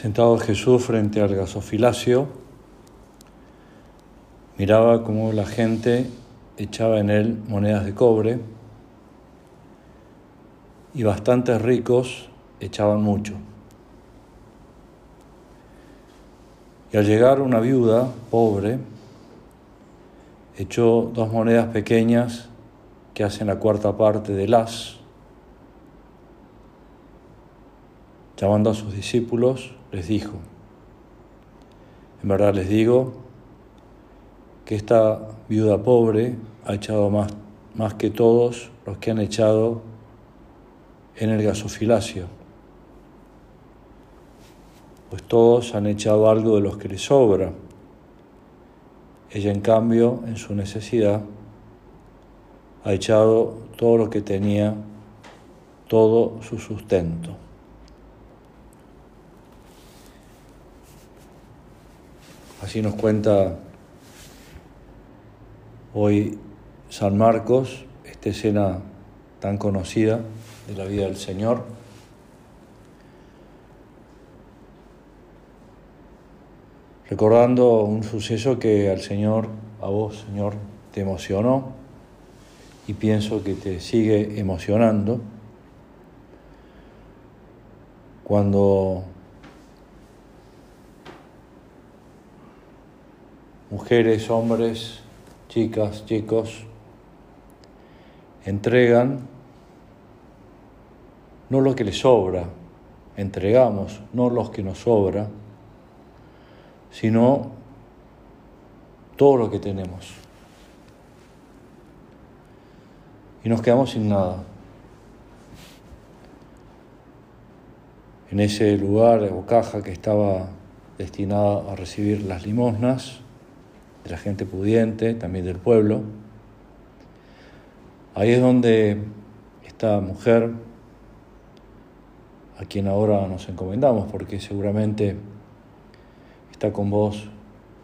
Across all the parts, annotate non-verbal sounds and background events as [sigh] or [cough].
Sentado Jesús frente al gasofilacio, miraba cómo la gente echaba en él monedas de cobre y bastantes ricos echaban mucho. Y al llegar una viuda pobre, echó dos monedas pequeñas que hacen la cuarta parte de las. Llamando a sus discípulos, les dijo, en verdad les digo que esta viuda pobre ha echado más, más que todos los que han echado en el gasofilacio, pues todos han echado algo de los que les sobra. Ella, en cambio, en su necesidad, ha echado todo lo que tenía, todo su sustento. Así nos cuenta hoy San Marcos, esta escena tan conocida de la vida del Señor. Recordando un suceso que al Señor, a vos, Señor, te emocionó y pienso que te sigue emocionando cuando mujeres, hombres, chicas, chicos, entregan no lo que les sobra, entregamos no lo que nos sobra, sino todo lo que tenemos. Y nos quedamos sin nada. En ese lugar o caja que estaba destinada a recibir las limosnas, la gente pudiente, también del pueblo. Ahí es donde esta mujer, a quien ahora nos encomendamos, porque seguramente está con vos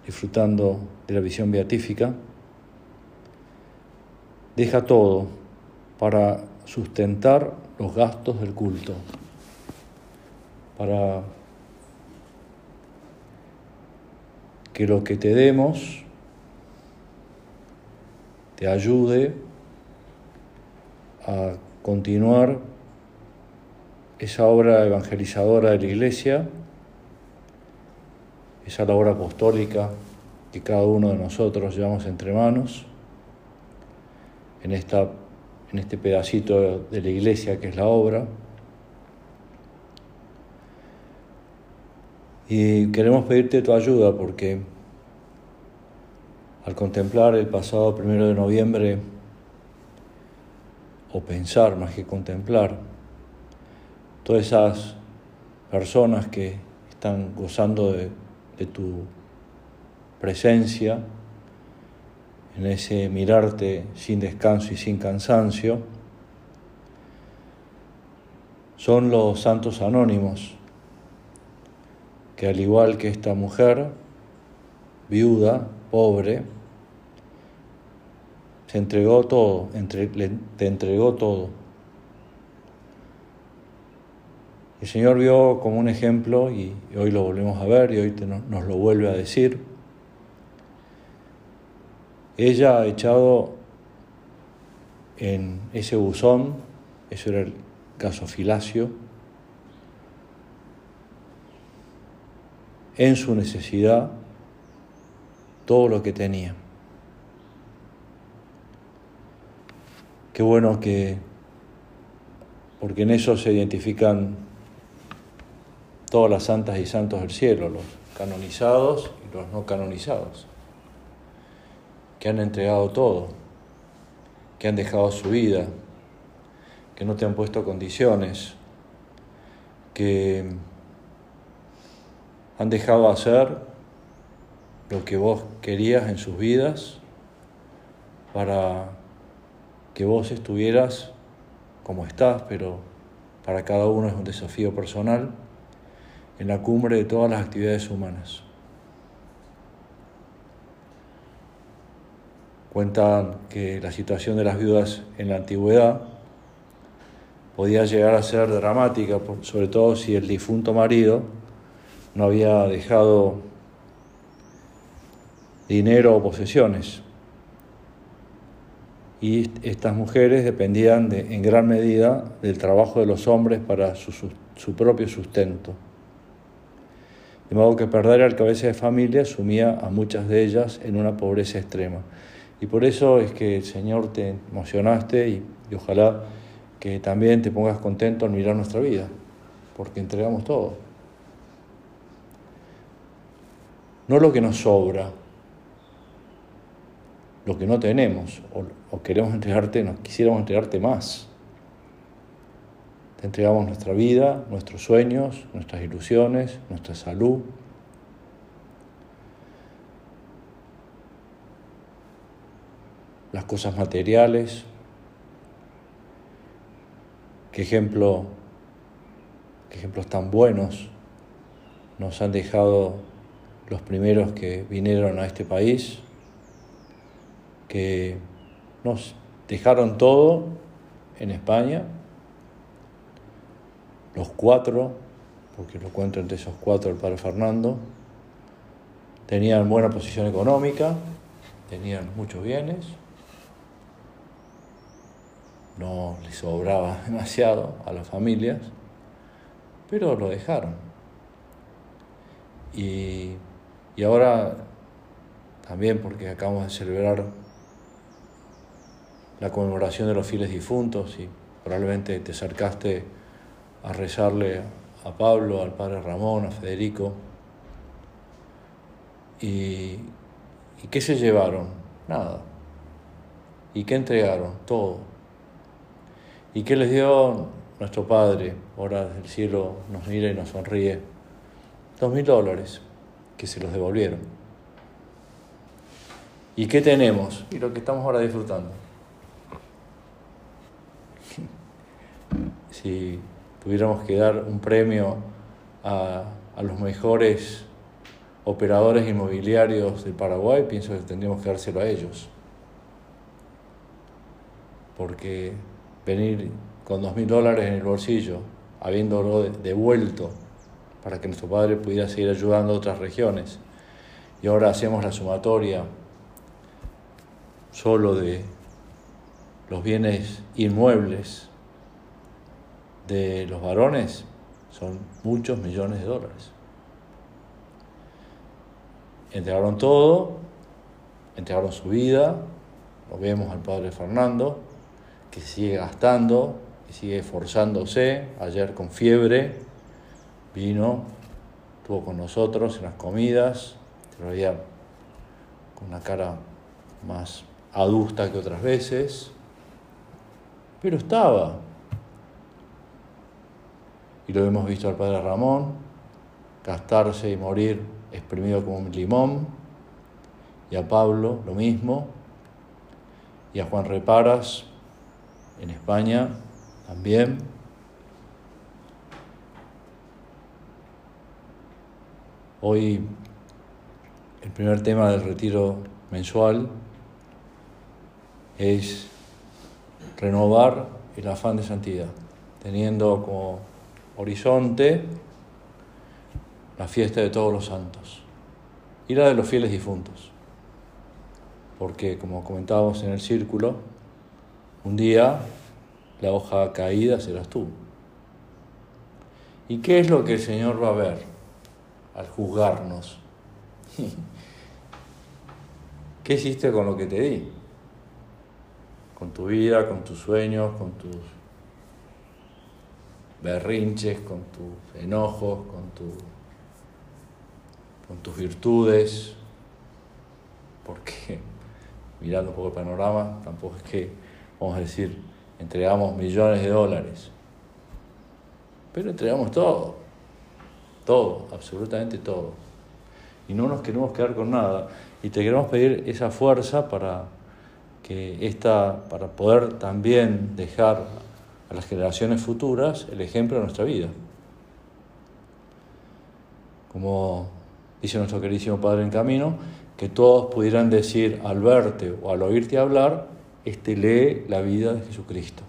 disfrutando de la visión beatífica, deja todo para sustentar los gastos del culto, para que lo que te demos te ayude a continuar esa obra evangelizadora de la Iglesia, esa labor apostólica que cada uno de nosotros llevamos entre manos en, esta, en este pedacito de la Iglesia que es la obra. Y queremos pedirte tu ayuda porque al contemplar el pasado primero de noviembre, o pensar más que contemplar, todas esas personas que están gozando de, tu presencia, en ese mirarte sin descanso y sin cansancio, son los santos anónimos, que al igual que esta mujer, viuda, pobre, se entregó todo, entre, te entregó todo. El Señor vio como un ejemplo y, hoy lo volvemos a ver y hoy te, nos lo vuelve a decir. Ella ha echado en ese buzón, eso era el gasofilacio, en su necesidad todo lo que tenía. Qué bueno que, porque en eso se identifican todas las santas y santos del cielo, los canonizados y los no canonizados, que han entregado todo, que han dejado su vida, que no te han puesto condiciones, que han dejado hacer lo que vos querías en sus vidas para que vos estuvieras como estás, pero para cada uno es un desafío personal, en la cumbre de todas las actividades humanas. Cuentan que la situación de las viudas en la antigüedad podía llegar a ser dramática, sobre todo si el difunto marido no había dejado dinero o posesiones. Y estas mujeres dependían en gran medida del trabajo de los hombres para su, su propio sustento. De modo que perder al cabeza de familia sumía a muchas de ellas en una pobreza extrema. Y por eso es que el Señor te emocionaste y, y ojalá que también te pongas contento al mirar nuestra vida, porque entregamos todo. No lo que nos sobra, lo que no tenemos, o, queremos entregarte, nos quisiéramos entregarte más. Te entregamos nuestra vida, nuestros sueños, nuestras ilusiones, nuestra salud. las cosas materiales, qué ejemplo, qué ejemplos tan buenos nos han dejado los primeros que vinieron a este país, que nos dejaron todo en España, los cuatro, porque lo cuento entre esos cuatro el padre Fernando, tenían buena posición económica, tenían muchos bienes, no les sobraba [laughs] demasiado a las familias, pero lo dejaron. Y, y ahora también porque acabamos de celebrar la conmemoración de los fieles difuntos y probablemente te acercaste a rezarle a Pablo, al padre Ramón, a Federico. ¿Y, ¿Y qué se llevaron? Nada. ¿Y qué entregaron? Todo ¿Y qué les dio nuestro Padre? Ahora del cielo nos mira y nos sonríe. Dos mil dólares que se los devolvieron. ¿Y qué tenemos? Y lo que estamos ahora disfrutando. Si tuviéramos que dar un premio a, a los mejores operadores inmobiliarios del Paraguay, pienso que tendríamos que dárselo a ellos. Porque venir con dos mil dólares en el bolsillo, habiéndolo devuelto para que nuestro padre pudiera seguir ayudando a otras regiones. Y ahora hacemos la sumatoria solo de los bienes inmuebles de los varones, son muchos millones de dólares. Entregaron todo, entregaron su vida, lo vemos al padre Fernando, que sigue gastando, que sigue esforzándose. Ayer con fiebre vino, estuvo con nosotros en las comidas, veía con una cara más adusta que otras veces, pero estaba. Y lo hemos visto al padre Ramón, gastarse y morir exprimido como un limón, y a Pablo lo mismo, y a Juan Reparas en España también. Hoy el primer tema del retiro mensual es renovar el afán de santidad, teniendo como horizonte la fiesta de todos los santos y la de los fieles difuntos, porque como comentábamos en el círculo, un día la hoja caída serás tú. ¿Y qué es lo que el Señor va a ver? al juzgarnos. [laughs] ¿Qué hiciste con lo que te di? Con tu vida, con tus sueños, con tus berrinches, con tus enojos, con, tu, con tus virtudes. Porque, [laughs] mirando un poco el panorama, tampoco es que, vamos a decir, entregamos millones de dólares. Pero entregamos todo. Todo, absolutamente todo. Y no nos queremos quedar con nada. Y te queremos pedir esa fuerza para que esta, para poder también dejar las generaciones futuras el ejemplo de nuestra vida. Como dice nuestro queridísimo Padre en Camino, que todos pudieran decir al verte o al oírte hablar, este lee la vida de Jesucristo.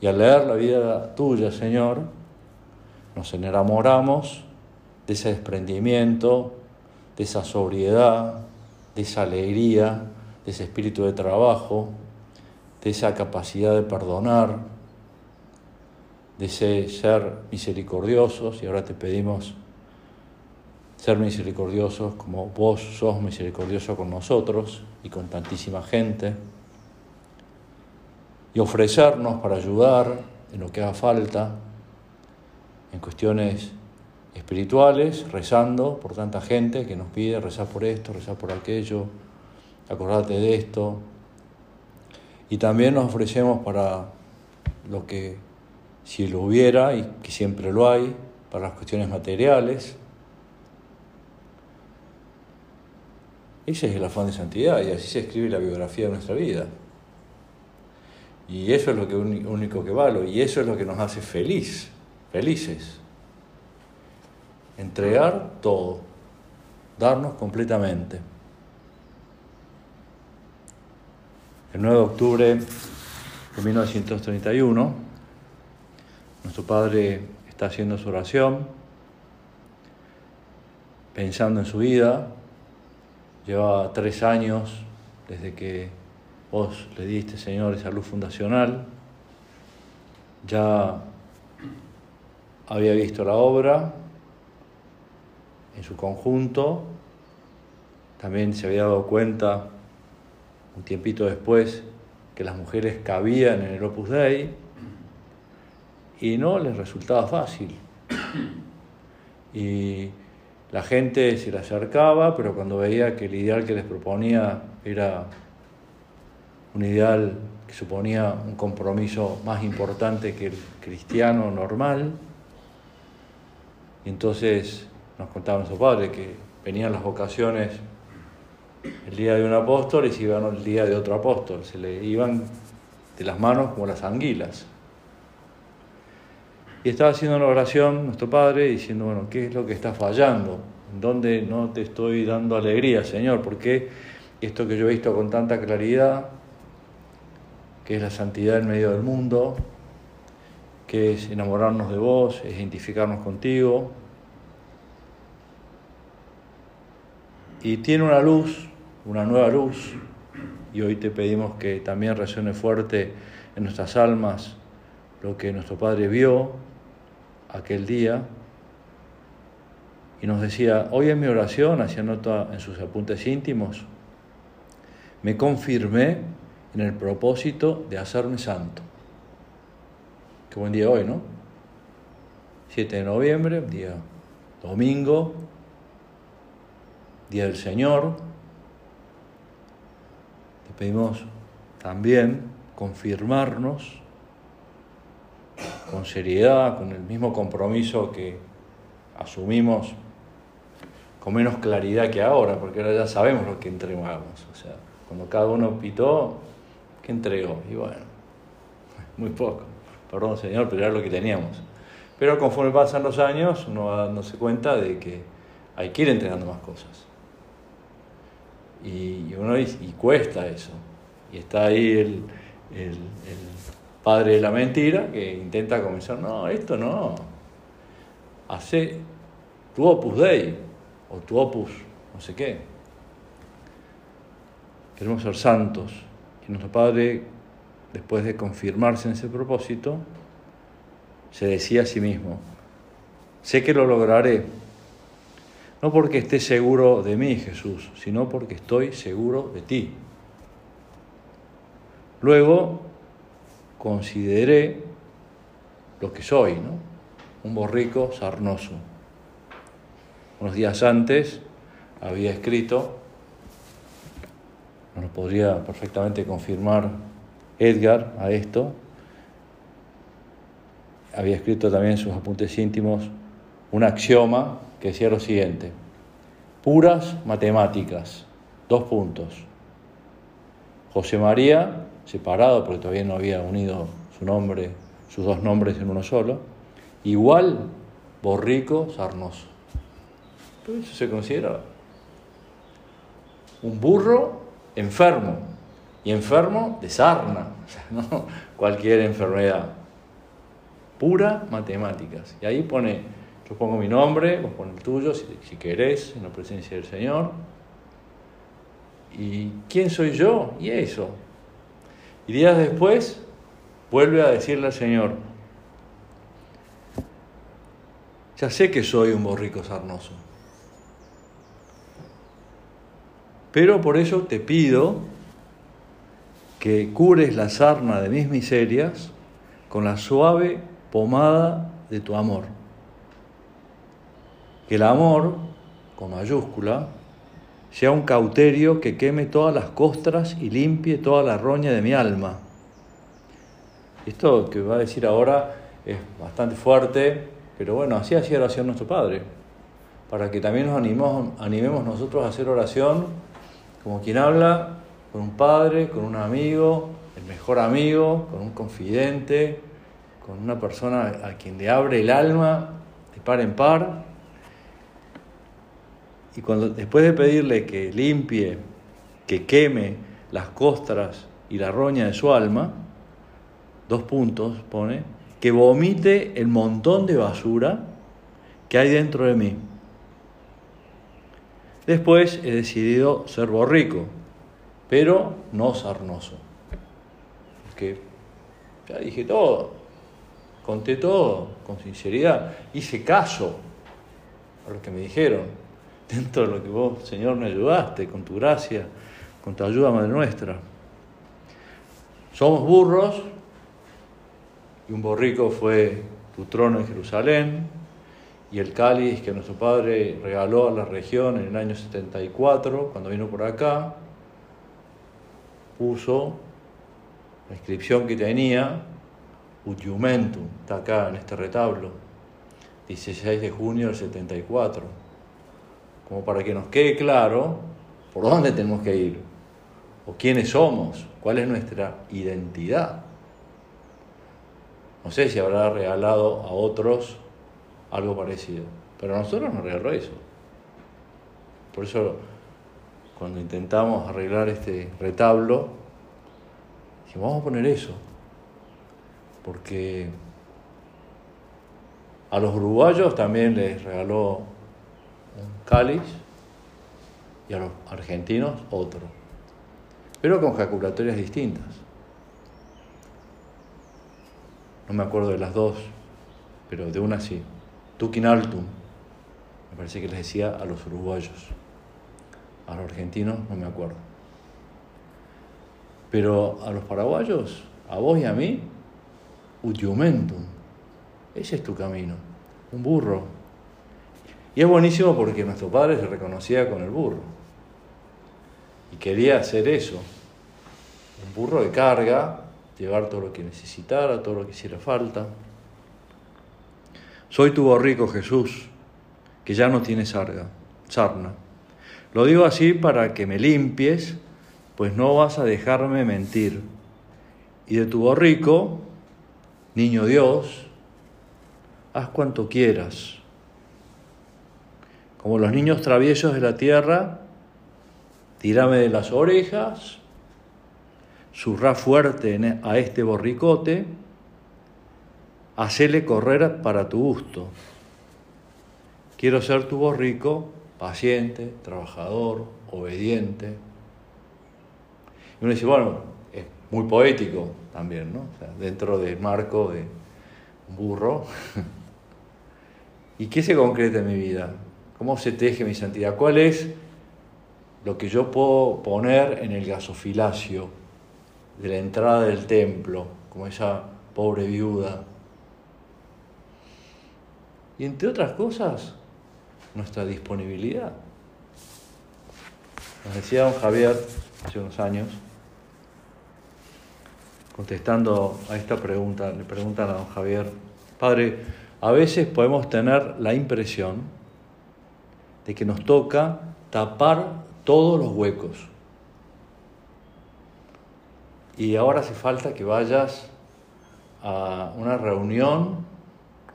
Y al leer la vida tuya, Señor, nos enamoramos de ese desprendimiento, de esa sobriedad, de esa alegría, de ese espíritu de trabajo, de esa capacidad de perdonar, ese ser misericordiosos y ahora te pedimos ser misericordiosos como vos sos misericordioso con nosotros y con tantísima gente y ofrecernos para ayudar en lo que haga falta, en cuestiones espirituales, rezando por tanta gente que nos pide rezar por esto, rezar por aquello, acordarte de esto. Y también nos ofrecemos para lo que si lo hubiera, y que siempre lo hay, para las cuestiones materiales. Ese es el afán de santidad y así se escribe la biografía de nuestra vida. Y eso es lo que, único que vale y eso es lo que nos hace feliz, felices. Entregar todo, darnos completamente. El 9 de octubre de 1931, nuestro Padre está haciendo su oración, pensando en su vida. Lleva tres años desde que vos le diste, Señor, esa luz fundacional. Ya había visto la obra en su conjunto. También se había dado cuenta un tiempito después que las mujeres cabían en el Opus Dei y no les resultaba fácil. Y la gente se le acercaba, pero cuando veía que el ideal que les proponía era un ideal que suponía un compromiso más importante que el cristiano normal, entonces nos contaba su padre que venían las vocaciones el día de un apóstol y se iban el día de otro apóstol, se le iban de las manos como las anguilas. Y estaba haciendo una oración nuestro Padre diciendo, bueno, ¿qué es lo que está fallando? ¿En dónde no te estoy dando alegría, Señor? ¿Por qué esto que yo he visto con tanta claridad, que es la santidad en medio del mundo, que es enamorarnos de vos, es identificarnos contigo? Y tiene una luz, una nueva luz, y hoy te pedimos que también resuene fuerte en nuestras almas lo que nuestro Padre vio, aquel día y nos decía, hoy en mi oración, hacía nota en sus apuntes íntimos, me confirmé en el propósito de hacerme santo. Qué buen día hoy, ¿no? 7 de noviembre, día domingo, día del Señor. Le pedimos también confirmarnos con seriedad, con el mismo compromiso que asumimos con menos claridad que ahora, porque ahora ya sabemos lo que entregamos. O sea, cuando cada uno pitó, ¿qué entregó? Y bueno, [laughs] muy poco. Perdón, Señor, pero era lo que teníamos. Pero conforme pasan los años, uno va dándose cuenta de que hay que ir entregando más cosas. Y, uno y, cuesta eso. Y está ahí el padre de la mentira que intenta comenzar, no, esto no. Hace tu opus dei o tu opus no sé qué. Queremos ser santos. Y nuestro Padre, después de confirmarse en ese propósito, se decía a sí mismo, sé que lo lograré, No porque esté seguro de mí, Jesús, sino porque estoy seguro de ti. Luego consideré lo que soy, ¿no? Un borrico sarnoso. Unos días antes había escrito, nos lo podría perfectamente confirmar Edgar a esto, había escrito también en sus apuntes íntimos un axioma que decía lo siguiente, puras matemáticas, dos puntos. José María, separado porque todavía no había unido su nombre, sus dos nombres en uno solo, igual borrico sarnoso. Pero eso se considera un burro enfermo, y enfermo de sarna, [laughs] cualquier enfermedad, pura matemáticas. Y ahí pone yo pongo mi nombre, vos pones el tuyo, si, si querés, en la presencia del Señor. ¿Y quién soy yo? Y eso. Y días después vuelve a decirle al Señor, ya sé que soy un borrico sarnoso, pero por eso te pido que cures la sarna de mis miserias con la suave pomada de tu amor. Que el amor, con mayúscula, sea un cauterio que queme todas las costras y limpie toda la roña de mi alma. Esto que va a decir ahora es bastante fuerte, pero bueno, así hacía oración nuestro Padre, para que también nos animemos, animemos nosotros a hacer oración como quien habla con un padre, con un amigo, el mejor amigo, con un confidente, con una persona a quien le abre el alma de par en par y cuando, después de pedirle que limpie, que queme las costras y la roña de su alma, dos puntos pone, que vomite el montón de basura que hay dentro de mí. Después he decidido ser borrico, pero no sarnoso. Porque ya dije todo, conté todo con sinceridad, hice caso a lo que me dijeron dentro de lo que vos, Señor, me ayudaste, con tu gracia, con tu ayuda, Madre nuestra. Somos burros, y un borrico fue tu trono en Jerusalén, y el cáliz que nuestro Padre regaló a la región en el año 74, cuando vino por acá, puso la inscripción que tenía, Utiumentum, está acá en este retablo, 16 de junio del 74 como para que nos quede claro por dónde tenemos que ir, o quiénes somos, cuál es nuestra identidad. No sé si habrá regalado a otros algo parecido, pero a nosotros nos regaló eso. Por eso, cuando intentamos arreglar este retablo, dijimos, vamos a poner eso, porque a los uruguayos también les regaló un cáliz y a los argentinos otro, pero con jaculatorias distintas. No me acuerdo de las dos, pero de una sí. Tuquinaltum, me parece que les decía a los uruguayos. A los argentinos no me acuerdo. Pero a los paraguayos, a vos y a mí, utiumentum. Ese es tu camino. Un burro y es buenísimo porque nuestro padre se reconocía con el burro. Y quería hacer eso. Un burro de carga, llevar todo lo que necesitara, todo lo que hiciera falta. Soy tu borrico, Jesús, que ya no tiene sarga, sarna. Lo digo así para que me limpies, pues no vas a dejarme mentir. Y de tu borrico, niño Dios, haz cuanto quieras como los niños traviesos de la tierra, tirame de las orejas, surra fuerte e, a este borricote, hacele correr para tu gusto. Quiero ser tu borrico, paciente, trabajador, obediente. Y uno dice, bueno, es muy poético también, ¿no? dentro del marco de un burro. [laughs] ¿Y qué se concreta en mi vida? ¿Cómo se teje mi santidad? ¿Cuál es lo que yo puedo poner en el gasofilacio de la entrada del templo, como esa pobre viuda? Y entre otras cosas, nuestra disponibilidad. Nos decía don Javier hace unos años, contestando a esta pregunta, le preguntan a don Javier, Padre, a veces podemos tener la impresión de que nos toca tapar todos los huecos. Y ahora hace falta que vayas a una reunión,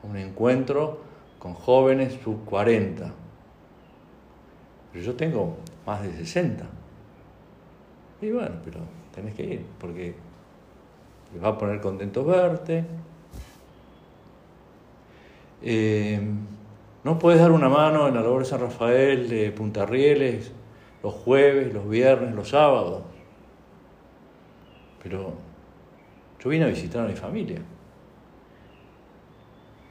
un encuentro con jóvenes sub 40. Pero yo tengo más de 60. Y bueno, pero tenés que ir, porque les va a poner contento verte. Eh, no puedes dar una mano en la labor de San Rafael de Punta Rieles los jueves, los viernes, los sábados. Pero yo vine a visitar a mi familia.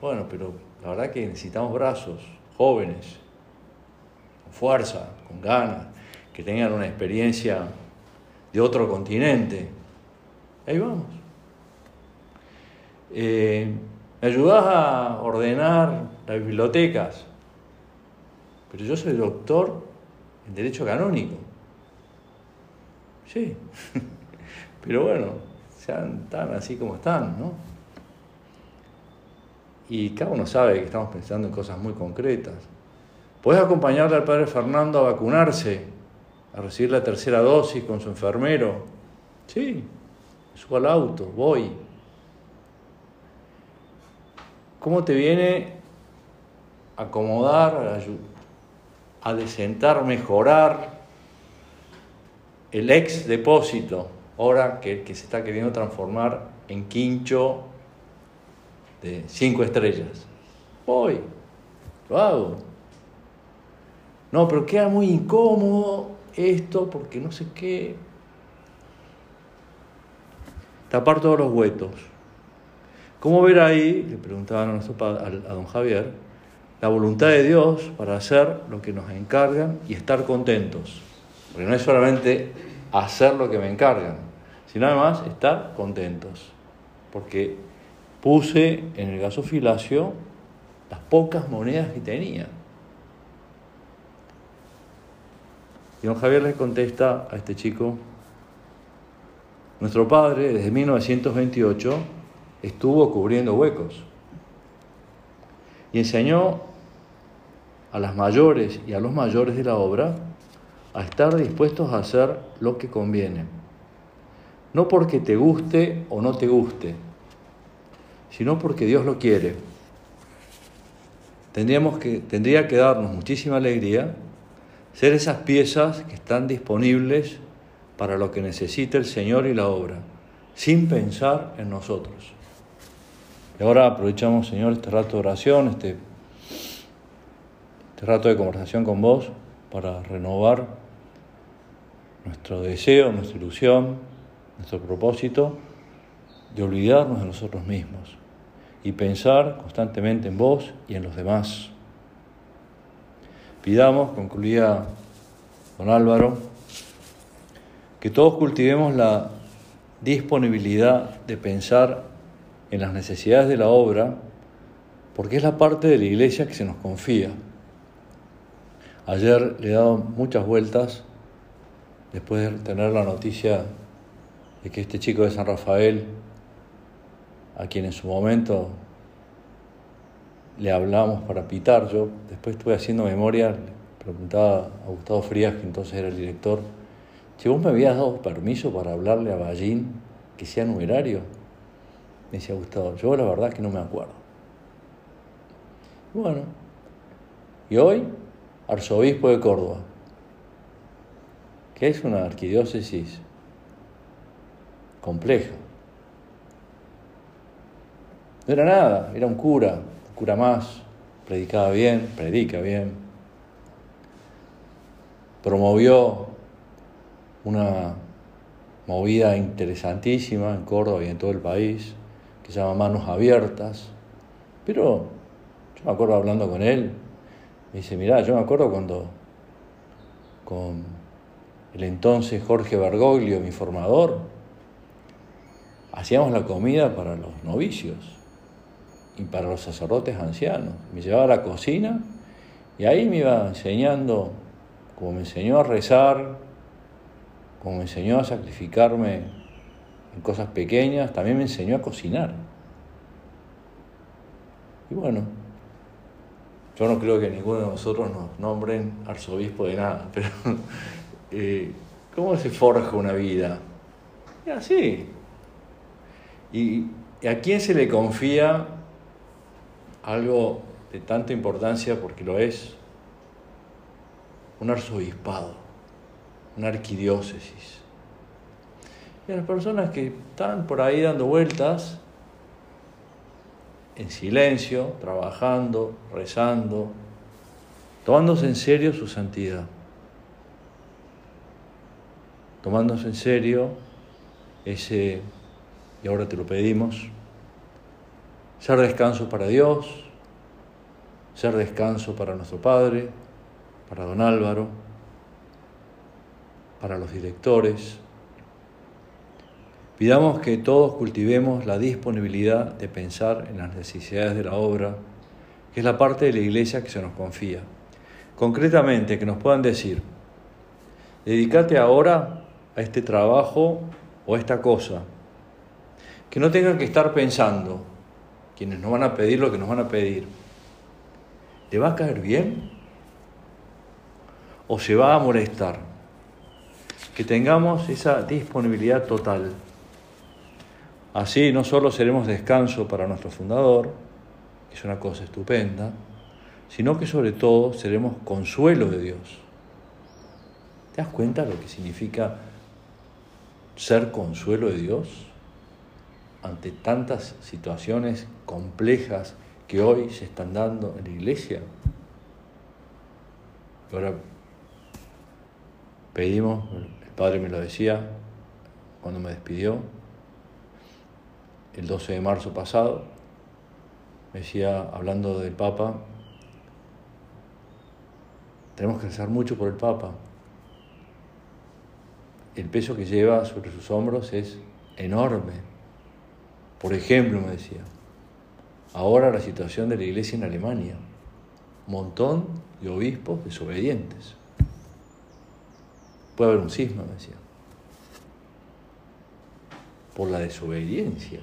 Bueno, pero la verdad que necesitamos brazos, jóvenes, con fuerza, con ganas, que tengan una experiencia de otro continente. Ahí vamos. Eh, ¿Me ayudás a ordenar las bibliotecas? Pero yo soy doctor en Derecho Canónico. Sí. [laughs] Pero bueno, sean tan así como están, ¿no? Y cada uno sabe que estamos pensando en cosas muy concretas. ¿Puedes acompañarle al padre Fernando a vacunarse, a recibir la tercera dosis con su enfermero? Sí, subo al auto, voy. ¿Cómo te viene acomodar, a, a desentar, mejorar el ex depósito, ahora que, que se está queriendo transformar en quincho de cinco estrellas? Voy, lo hago. No, pero queda muy incómodo esto porque no sé qué. Tapar todos los huetos. ¿Cómo ver ahí, le preguntaban a, nuestro, a don Javier, la voluntad de Dios para hacer lo que nos encargan y estar contentos? Porque no es solamente hacer lo que me encargan, sino además estar contentos. Porque puse en el gasofilacio las pocas monedas que tenía. Y don Javier le contesta a este chico, nuestro padre desde 1928 estuvo cubriendo huecos. Y enseñó a las mayores y a los mayores de la obra a estar dispuestos a hacer lo que conviene. No porque te guste o no te guste, sino porque Dios lo quiere. Tendríamos que, tendría que darnos muchísima alegría ser esas piezas que están disponibles para lo que necesita el Señor y la obra, sin pensar en nosotros. Y ahora aprovechamos, Señor, este rato de oración, este, este rato de conversación con vos para renovar nuestro deseo, nuestra ilusión, nuestro propósito de olvidarnos de nosotros mismos y pensar constantemente en vos y en los demás. Pidamos, concluía don Álvaro, que todos cultivemos la disponibilidad de pensar en las necesidades de la obra, porque es la parte de la iglesia que se nos confía. Ayer le he dado muchas vueltas, después de tener la noticia de que este chico de San Rafael, a quien en su momento le hablamos para pitar, yo después estuve haciendo memoria, le preguntaba a Gustavo Frías, que entonces era el director, si vos me habías dado permiso para hablarle a Ballín que sea numerario me decía Gustavo, yo la verdad que no me acuerdo. Bueno, y hoy, arzobispo de Córdoba, que es una arquidiócesis compleja. No era nada, era un cura, un cura más, predicaba bien, predica bien, promovió una movida interesantísima en Córdoba y en todo el país, que se llama Manos Abiertas, pero yo me acuerdo hablando con él, Me dice, mirá, yo me acuerdo cuando con el entonces Jorge Bergoglio, mi formador, hacíamos la comida para los novicios y para los sacerdotes ancianos. Me llevaba a la cocina y ahí me iba enseñando, como me enseñó a rezar, como me enseñó a sacrificarme en cosas pequeñas, también me enseñó a cocinar. Y bueno, yo no creo que ninguno de nosotros nos nombren arzobispo de nada, pero [laughs] eh, ¿cómo se forja una vida? Y así. ¿Y a quién se le confía algo de tanta importancia porque lo es? Un arzobispado, una arquidiócesis. Y a las personas que están por ahí dando vueltas, en silencio, trabajando, rezando, tomándose en serio su santidad, tomándose en serio ese, y ahora te lo pedimos, ser descanso para Dios, ser descanso para nuestro Padre, para don Álvaro, para los directores, Pidamos que todos cultivemos la disponibilidad de pensar en las necesidades de la obra, que es la parte de la iglesia que se nos confía. Concretamente, que nos puedan decir, dedícate ahora a este trabajo o a esta cosa. Que no tengan que estar pensando, quienes nos van a pedir lo que nos van a pedir. ¿Te va a caer bien? ¿O se va a molestar? Que tengamos esa disponibilidad total. Así no solo seremos descanso para nuestro fundador, que es una cosa estupenda, sino que sobre todo seremos consuelo de Dios. ¿Te das cuenta lo que significa ser consuelo de Dios ante tantas situaciones complejas que hoy se están dando en la iglesia? Ahora pedimos, el Padre me lo decía cuando me despidió, el 12 de marzo pasado, me decía, hablando del Papa, tenemos que rezar mucho por el Papa. El peso que lleva sobre sus hombros es enorme. Por ejemplo, me decía, ahora la situación de la iglesia en Alemania, montón de obispos desobedientes. Puede haber un cisma, me decía, por la desobediencia.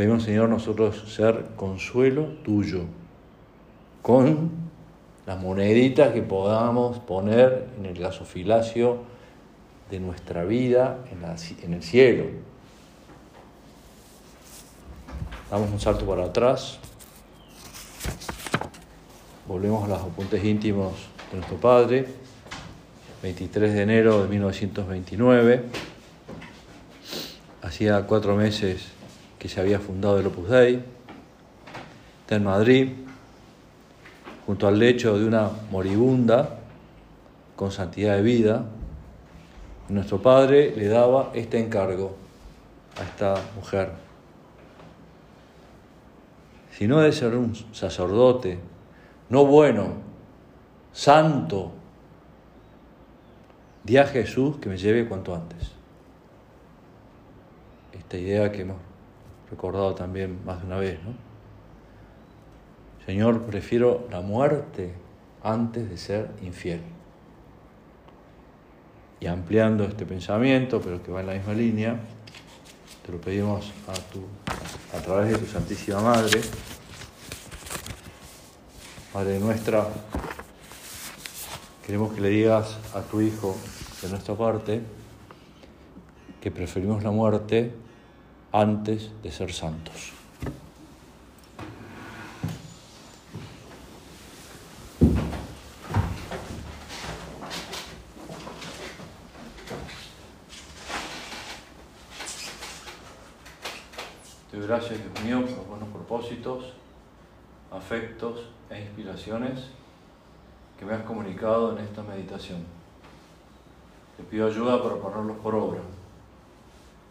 Pedimos, Señor, nosotros ser consuelo tuyo, con las moneditas que podamos poner en el gasofilacio de nuestra vida en, el cielo. Damos un salto para atrás. Volvemos a los apuntes íntimos de nuestro Padre. 23 de enero de 1929. Hacía cuatro meses que se había fundado el Opus Dei, está en Madrid, junto al lecho de una moribunda con santidad de vida. Nuestro padre le daba este encargo a esta mujer. Si no de ser un sacerdote, no bueno, santo, di a Jesús que me lleve cuanto antes. Esta idea que hemos recordado también más de una vez, ¿no? Señor, prefiero la muerte antes de ser infiel. Y ampliando este pensamiento, pero que va en la misma línea, te lo pedimos a, tu, a través de tu Santísima Madre, Madre nuestra, queremos que le digas a tu Hijo de nuestra parte que preferimos la muerte antes de ser santos. Te doy gracias, Dios mío, por los buenos propósitos, afectos e inspiraciones que me has comunicado en esta meditación. Te pido ayuda para ponerlos por obra